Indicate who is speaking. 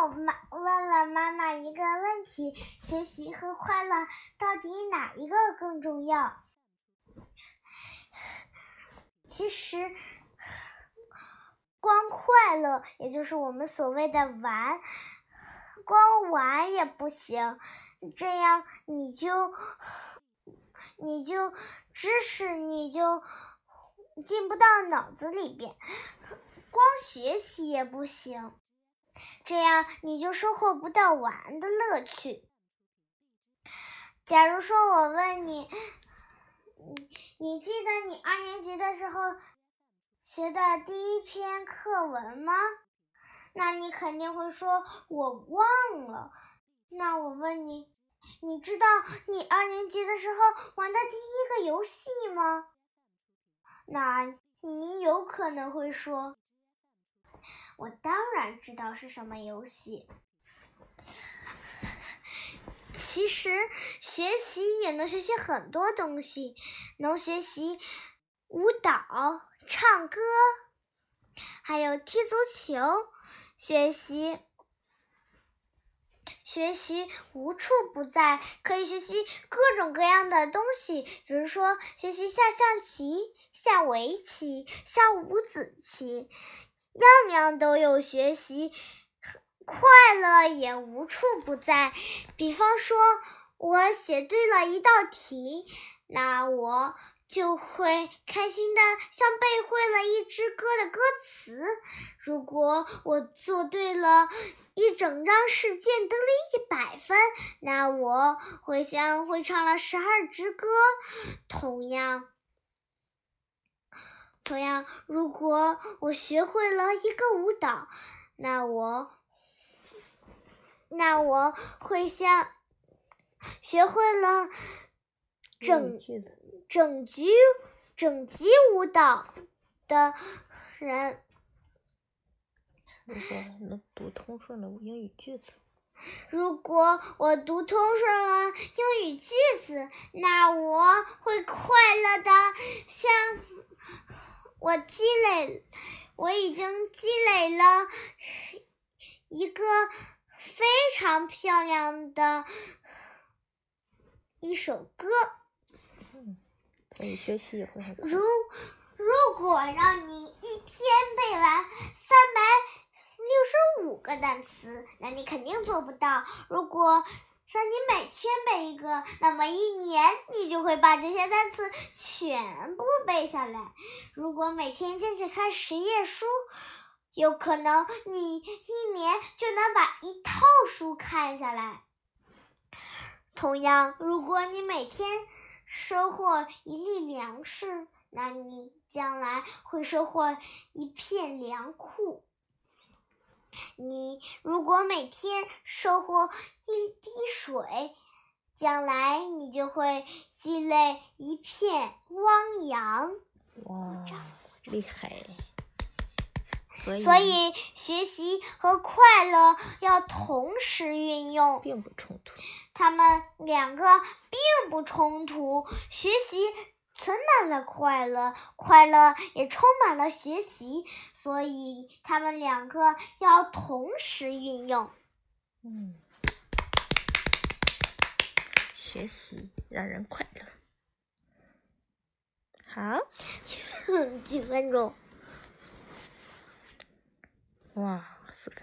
Speaker 1: 我妈问了妈妈一个问题：学习和快乐到底哪一个更重要？其实，光快乐，也就是我们所谓的玩，光玩也不行。这样你就你就知识你就进不到脑子里边，光学习也不行。这样你就收获不到玩的乐趣。假如说我问你，你记得你二年级的时候学的第一篇课文吗？那你肯定会说我忘了。那我问你，你知道你二年级的时候玩的第一个游戏吗？那你有可能会说。我当知道是什么游戏。其实学习也能学习很多东西，能学习舞蹈、唱歌，还有踢足球。学习学习无处不在，可以学习各种各样的东西，比如说学习下象棋、下围棋、下五子棋。样样都有学习，快乐也无处不在。比方说，我写对了一道题，那我就会开心的像背会了一支歌的歌词。如果我做对了一整张试卷，得了一百分，那我会像会唱了十二支歌。同样。同样，如果我学会了一个舞蹈，那我那我会像学会了整整局整集舞蹈的人。
Speaker 2: 如果能读通顺了英语句子，
Speaker 1: 如果我读通顺了英语句子，那我会快乐的像。我积累，我已经积累了一个非常漂亮的一首歌。
Speaker 2: 嗯，所以学习也会很。
Speaker 1: 如如果让你一天背完三百六十五个单词，那你肯定做不到。如果让你每天背一个，那么一年你就会把这些单词全部背下来。如果每天坚持看十页书，有可能你一年就能把一套书看下来。同样，如果你每天收获一粒粮食，那你将来会收获一片粮库。你如果每天收获一滴水，将来你就会积累一片汪洋。
Speaker 2: 哇，厉害！所以，
Speaker 1: 所以学习和快乐要同时运用，
Speaker 2: 并不冲突。
Speaker 1: 他们两个并不冲突，学习。存满了快乐，快乐也充满了学习，所以他们两个要同时运用。
Speaker 2: 嗯，学习让人快乐。好，
Speaker 1: 几分钟。
Speaker 2: 哇，四分。